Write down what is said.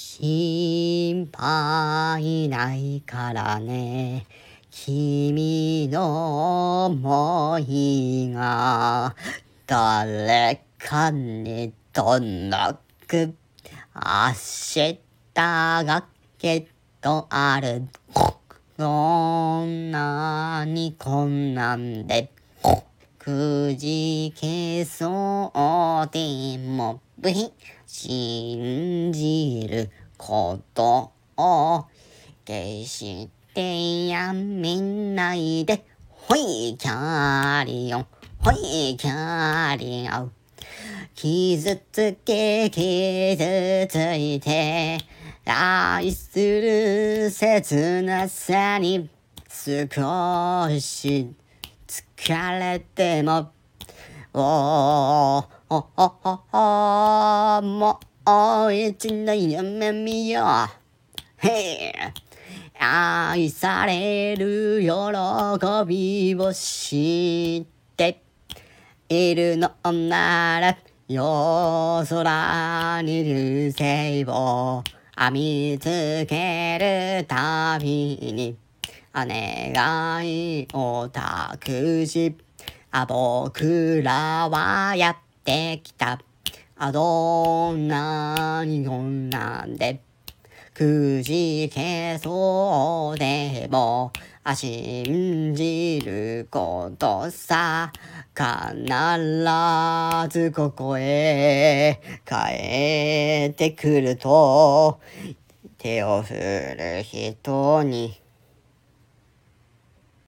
心配ないからね。君の思いが誰かに届く。明日がきっとある。こんなに困難でくじけそうでも信じることを決してやめないでほいキャリオン。ほいキャリオン傷つけ傷ついて愛する切なさに少し。疲れてもおおおおおもう一度夢見よう。へ愛される喜びを知っているのなら夜空に流星を編みつけるたびに。お願いを託しあ僕らはやってきた。あどんなに困難で。くじけそうでもあ信じることさ。必ずここへ帰ってくると手を振る人に。